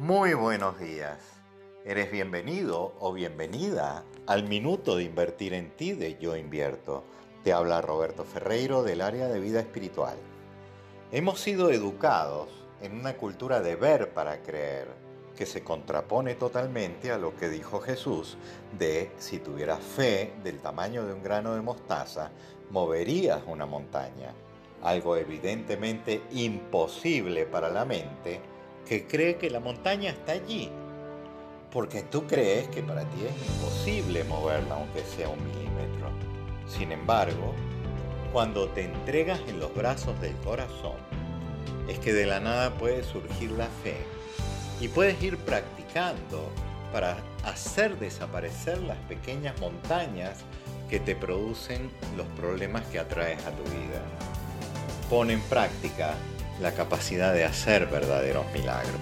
Muy buenos días. Eres bienvenido o bienvenida al minuto de invertir en ti de Yo Invierto. Te habla Roberto Ferreiro del área de vida espiritual. Hemos sido educados en una cultura de ver para creer, que se contrapone totalmente a lo que dijo Jesús de si tuvieras fe del tamaño de un grano de mostaza, moverías una montaña. Algo evidentemente imposible para la mente que cree que la montaña está allí. Porque tú crees que para ti es imposible moverla aunque sea un milímetro. Sin embargo, cuando te entregas en los brazos del corazón, es que de la nada puede surgir la fe y puedes ir practicando para hacer desaparecer las pequeñas montañas que te producen los problemas que atraes a tu vida. Pon en práctica la capacidad de hacer verdaderos milagros.